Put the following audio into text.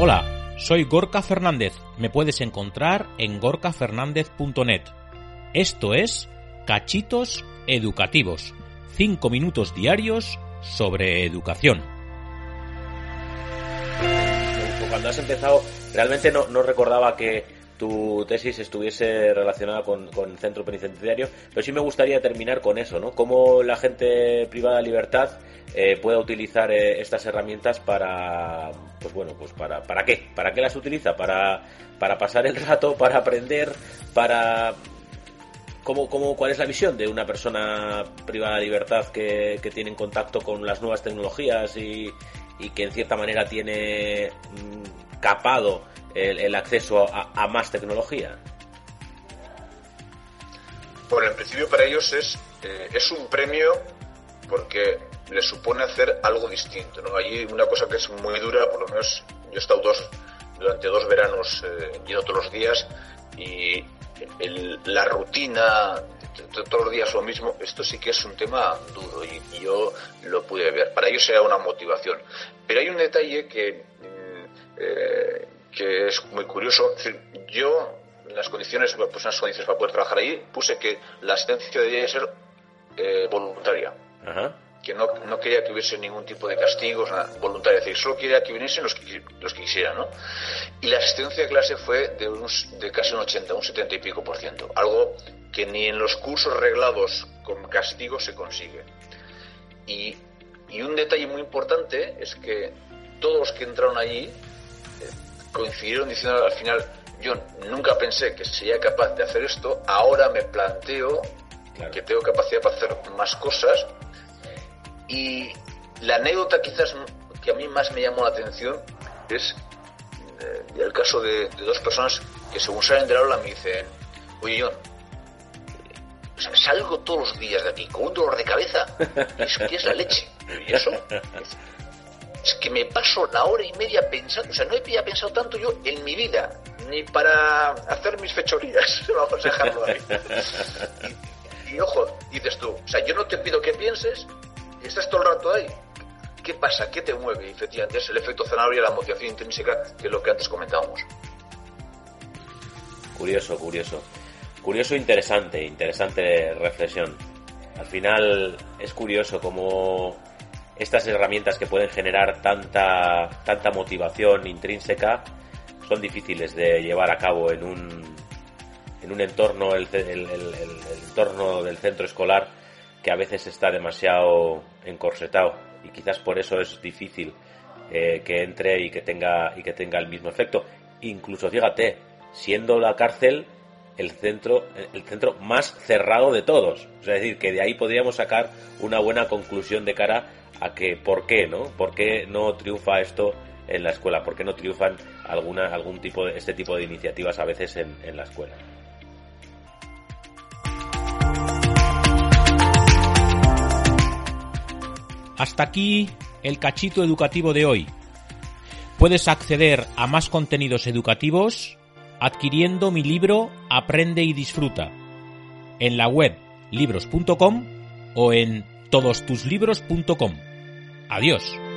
Hola, soy Gorka Fernández. Me puedes encontrar en gorkafernandez.net. Esto es Cachitos Educativos. 5 minutos diarios sobre educación. Cuando has empezado, realmente no, no recordaba que tu tesis estuviese relacionada con, con, el centro penitenciario, pero sí me gustaría terminar con eso, ¿no? Cómo la gente privada de libertad eh, pueda utilizar eh, estas herramientas para, pues bueno, pues para, ¿para qué? ¿Para qué las utiliza? Para, para pasar el rato, para aprender, para ¿Cómo, cómo, cuál es la visión de una persona privada de libertad que, que tiene en contacto con las nuevas tecnologías y, y que en cierta manera tiene mm, capado el, acceso a, a, más tecnología? Bueno, en principio para ellos es, eh, es un premio porque les supone hacer algo distinto. ¿no? Allí una cosa que es muy dura, por lo menos yo he estado dos, durante dos veranos eh, yendo todos los días y el, la rutina, todos los días lo mismo, esto sí que es un tema duro y, yo lo pude ver. Para ellos sea una motivación. Pero hay un detalle que, eh, que es muy curioso. Yo, en las condiciones, pues unas condiciones para poder trabajar ahí, puse que la asistencia debía ser eh, voluntaria. Ajá que no, no, quería que hubiese ningún tipo de castigos nada, voluntaria, es decir, solo quería que viniesen los que, los que quisieran, ¿no? Y la asistencia de clase fue de, unos, de casi un 80, un 70 y pico por ciento, algo que ni en los cursos reglados con castigos se consigue. Y, y un detalle muy importante es que todos los que entraron allí eh, coincidieron diciendo al final, yo nunca pensé que sería capaz de hacer esto, ahora me planteo claro. que tengo capacidad para hacer más cosas y la anécdota quizás que a mí más me llamó la atención es eh, el caso de, dos personas que según salen del aula me dicen, oye John, salgo todos los días de aquí con un dolor de cabeza y es que es la leche. ¿Y eso? Es que me paso la hora y media pensando, o sea, no había pensado tanto yo en mi vida, ni para hacer mis fechorías, vamos a dejarlo y ojo, dices tú, o sea, yo no te pido que pienses, estás todo el rato ahí. ¿Qué pasa? ¿Qué te mueve? Efectivamente, es el efecto zanahoria, la motivación intrínseca, que es lo que antes comentábamos. Curioso, curioso. Curioso, interesante, interesante reflexión. Al final es curioso cómo estas herramientas que pueden generar tanta, tanta motivación intrínseca son difíciles de llevar a cabo en un, en un entorno, el, entorno del centro escolar que a veces está demasiado encorsetado y quizás por eso es difícil eh, que entre y que tenga y que tenga el mismo efecto. Incluso fíjate, siendo la cárcel el centro el centro más cerrado de todos, es decir, que de ahí podríamos sacar una buena conclusión de cara a que por qué, ¿no? ¿Por qué no triunfa esto en la escuela? ¿Por qué no triunfan alguna algún tipo de este tipo de iniciativas a veces en, en la escuela? Hasta aquí el cachito educativo de hoy. Puedes acceder a más contenidos educativos adquiriendo mi libro Aprende y disfruta en la web libros.com o en todostuslibros.com. Adiós.